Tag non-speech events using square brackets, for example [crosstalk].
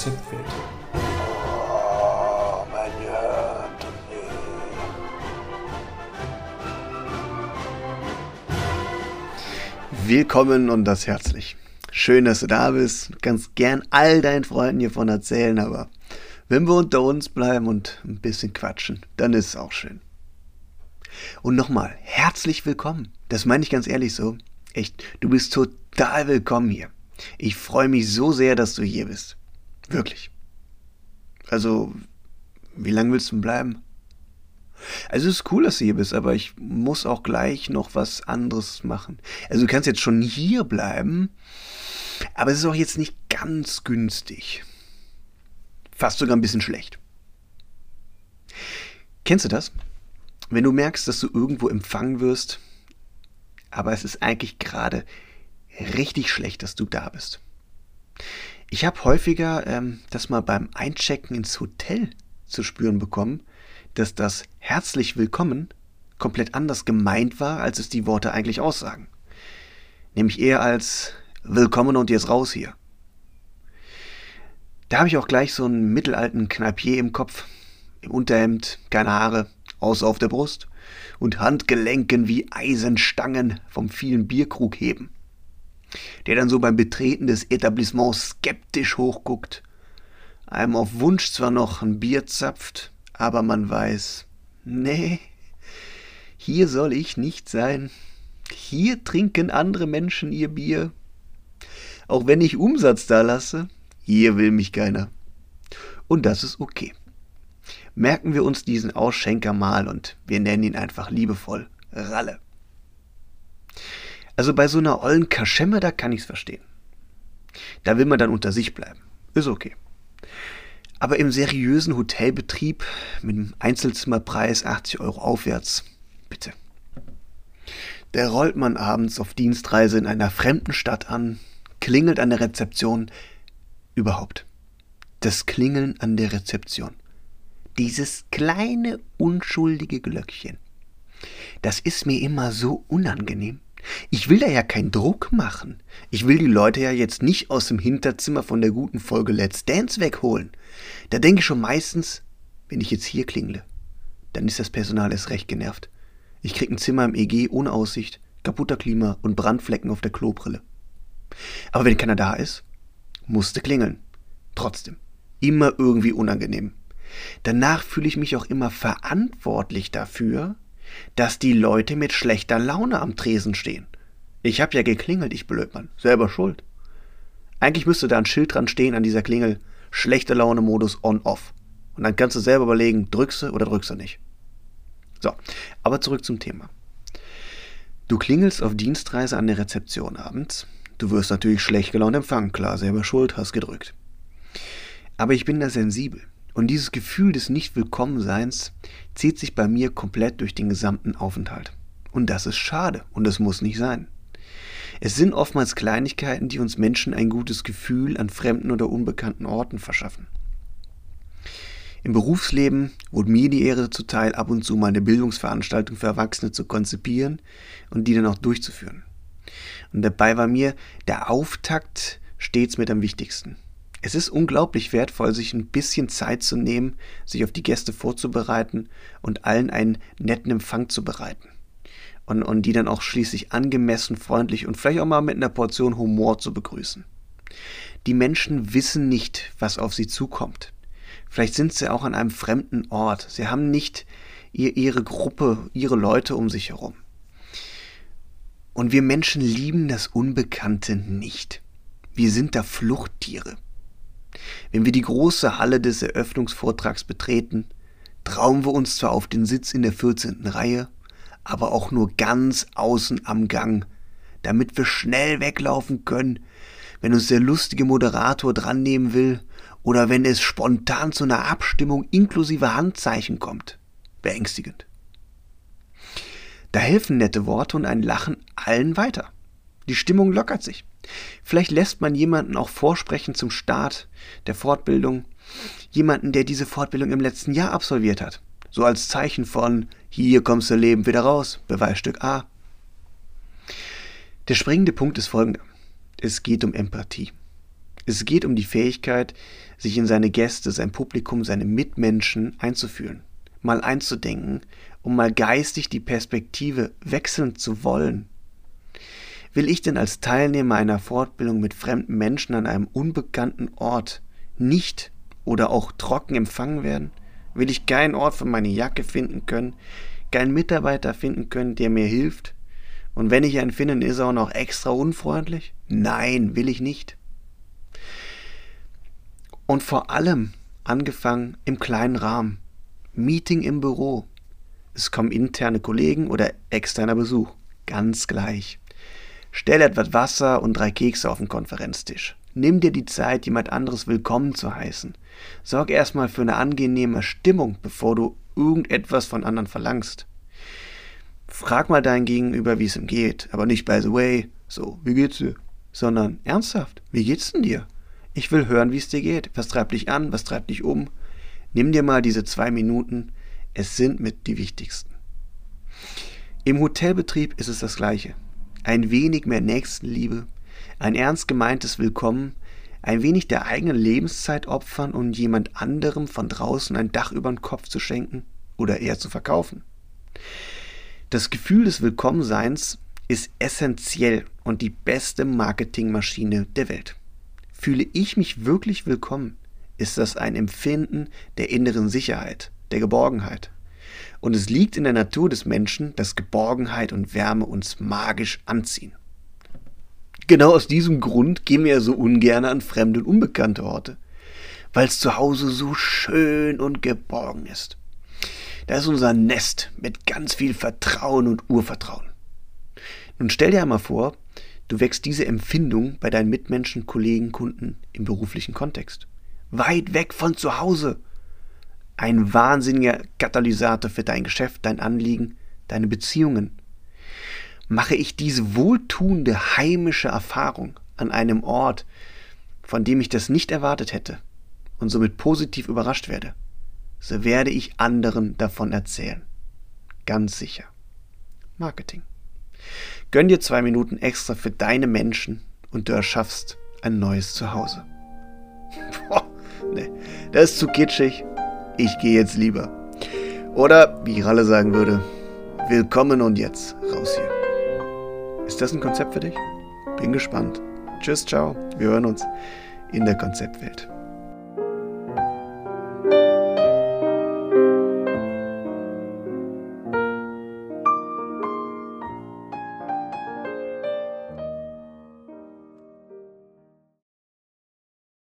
Rezeptwelt. Oh, mein Anthony. Willkommen und das herzlich. Schön, dass du da bist. Du kannst gern all deinen Freunden hiervon erzählen, aber wenn wir unter uns bleiben und ein bisschen quatschen, dann ist es auch schön. Und nochmal, herzlich willkommen. Das meine ich ganz ehrlich so. Echt, du bist total willkommen hier. Ich freue mich so sehr, dass du hier bist. Wirklich. Also, wie lange willst du bleiben? Also es ist cool, dass du hier bist, aber ich muss auch gleich noch was anderes machen. Also du kannst jetzt schon hier bleiben, aber es ist auch jetzt nicht ganz günstig. Fast sogar ein bisschen schlecht. Kennst du das? Wenn du merkst, dass du irgendwo empfangen wirst, aber es ist eigentlich gerade richtig schlecht, dass du da bist. Ich habe häufiger ähm, das mal beim Einchecken ins Hotel zu spüren bekommen, dass das herzlich willkommen komplett anders gemeint war, als es die Worte eigentlich aussagen. Nämlich eher als willkommen und jetzt raus hier. Da habe ich auch gleich so einen mittelalten Kneipier im Kopf, im Unterhemd, keine Haare, außer auf der Brust und Handgelenken wie Eisenstangen vom vielen Bierkrug heben. Der dann so beim Betreten des Etablissements skeptisch hochguckt, einem auf Wunsch zwar noch ein Bier zapft, aber man weiß, nee, hier soll ich nicht sein. Hier trinken andere Menschen ihr Bier. Auch wenn ich Umsatz da lasse, hier will mich keiner. Und das ist okay. Merken wir uns diesen Ausschenker mal und wir nennen ihn einfach liebevoll Ralle. Also bei so einer ollen Kaschemme, da kann ich's verstehen. Da will man dann unter sich bleiben. Ist okay. Aber im seriösen Hotelbetrieb mit einem Einzelzimmerpreis 80 Euro aufwärts, bitte. Da rollt man abends auf Dienstreise in einer fremden Stadt an, klingelt an der Rezeption. Überhaupt. Das Klingeln an der Rezeption. Dieses kleine, unschuldige Glöckchen. Das ist mir immer so unangenehm. Ich will da ja keinen Druck machen. Ich will die Leute ja jetzt nicht aus dem Hinterzimmer von der guten Folge Let's Dance wegholen. Da denke ich schon meistens, wenn ich jetzt hier klingle, dann ist das Personal erst recht genervt. Ich krieg ein Zimmer im EG ohne Aussicht, kaputter Klima und Brandflecken auf der Klobrille. Aber wenn keiner da ist, musste klingeln. Trotzdem. Immer irgendwie unangenehm. Danach fühle ich mich auch immer verantwortlich dafür, dass die Leute mit schlechter Laune am Tresen stehen. Ich hab ja geklingelt, ich Blödmann. Selber schuld. Eigentlich müsste da ein Schild dran stehen an dieser Klingel. Schlechte Laune Modus on-off. Und dann kannst du selber überlegen, drückst du oder drückst du nicht. So, aber zurück zum Thema. Du klingelst auf Dienstreise an der Rezeption abends. Du wirst natürlich schlecht gelaunt empfangen, klar, selber schuld, hast gedrückt. Aber ich bin da sensibel. Und dieses Gefühl des Nicht-Willkommenseins zieht sich bei mir komplett durch den gesamten Aufenthalt. Und das ist schade und es muss nicht sein. Es sind oftmals Kleinigkeiten, die uns Menschen ein gutes Gefühl an fremden oder unbekannten Orten verschaffen. Im Berufsleben wurde mir die Ehre zuteil, ab und zu mal eine Bildungsveranstaltung für Erwachsene zu konzipieren und die dann auch durchzuführen. Und dabei war mir der Auftakt stets mit am wichtigsten. Es ist unglaublich wertvoll, sich ein bisschen Zeit zu nehmen, sich auf die Gäste vorzubereiten und allen einen netten Empfang zu bereiten. Und, und die dann auch schließlich angemessen, freundlich und vielleicht auch mal mit einer Portion Humor zu begrüßen. Die Menschen wissen nicht, was auf sie zukommt. Vielleicht sind sie auch an einem fremden Ort. Sie haben nicht ihr, ihre Gruppe, ihre Leute um sich herum. Und wir Menschen lieben das Unbekannte nicht. Wir sind da Fluchttiere. Wenn wir die große Halle des Eröffnungsvortrags betreten, trauen wir uns zwar auf den Sitz in der 14. Reihe, aber auch nur ganz außen am Gang, damit wir schnell weglaufen können, wenn uns der lustige Moderator dran nehmen will oder wenn es spontan zu einer Abstimmung inklusive Handzeichen kommt. Beängstigend. Da helfen nette Worte und ein Lachen allen weiter. Die Stimmung lockert sich. Vielleicht lässt man jemanden auch vorsprechen zum Start der Fortbildung. Jemanden, der diese Fortbildung im letzten Jahr absolviert hat. So als Zeichen von, hier kommst du lebend wieder raus, Beweisstück A. Der springende Punkt ist folgender. Es geht um Empathie. Es geht um die Fähigkeit, sich in seine Gäste, sein Publikum, seine Mitmenschen einzufühlen, mal einzudenken, um mal geistig die Perspektive wechseln zu wollen. Will ich denn als Teilnehmer einer Fortbildung mit fremden Menschen an einem unbekannten Ort nicht oder auch trocken empfangen werden? Will ich keinen Ort für meine Jacke finden können, keinen Mitarbeiter finden können, der mir hilft? Und wenn ich einen finde, ist er auch noch extra unfreundlich? Nein, will ich nicht. Und vor allem angefangen im kleinen Rahmen. Meeting im Büro. Es kommen interne Kollegen oder externer Besuch. Ganz gleich. Stell etwas Wasser und drei Kekse auf den Konferenztisch. Nimm dir die Zeit, jemand anderes willkommen zu heißen. Sorg erstmal für eine angenehme Stimmung, bevor du irgendetwas von anderen verlangst. Frag mal dein Gegenüber, wie es ihm geht, aber nicht by the way, so, wie geht's dir? Sondern ernsthaft, wie geht's denn dir? Ich will hören, wie es dir geht. Was treibt dich an? Was treibt dich um? Nimm dir mal diese zwei Minuten. Es sind mit die wichtigsten. Im Hotelbetrieb ist es das Gleiche. Ein wenig mehr Nächstenliebe, ein ernst gemeintes Willkommen, ein wenig der eigenen Lebenszeit opfern und jemand anderem von draußen ein Dach über den Kopf zu schenken oder eher zu verkaufen. Das Gefühl des Willkommenseins ist essentiell und die beste Marketingmaschine der Welt. Fühle ich mich wirklich willkommen, ist das ein Empfinden der inneren Sicherheit, der Geborgenheit. Und es liegt in der Natur des Menschen, dass Geborgenheit und Wärme uns magisch anziehen. Genau aus diesem Grund gehen wir ja so ungern an fremde und unbekannte Orte, weil es zu Hause so schön und geborgen ist. Da ist unser Nest mit ganz viel Vertrauen und Urvertrauen. Nun stell dir einmal vor, du wächst diese Empfindung bei deinen Mitmenschen, Kollegen, Kunden im beruflichen Kontext. Weit weg von zu Hause. Ein wahnsinniger Katalysator für dein Geschäft, dein Anliegen, deine Beziehungen. Mache ich diese wohltuende heimische Erfahrung an einem Ort, von dem ich das nicht erwartet hätte und somit positiv überrascht werde, so werde ich anderen davon erzählen. Ganz sicher. Marketing. Gönn dir zwei Minuten extra für deine Menschen und du erschaffst ein neues Zuhause. [laughs] Boah, nee, das ist zu kitschig. Ich gehe jetzt lieber. Oder, wie Ralle sagen würde, willkommen und jetzt raus hier. Ist das ein Konzept für dich? Bin gespannt. Tschüss, ciao. Wir hören uns in der Konzeptwelt.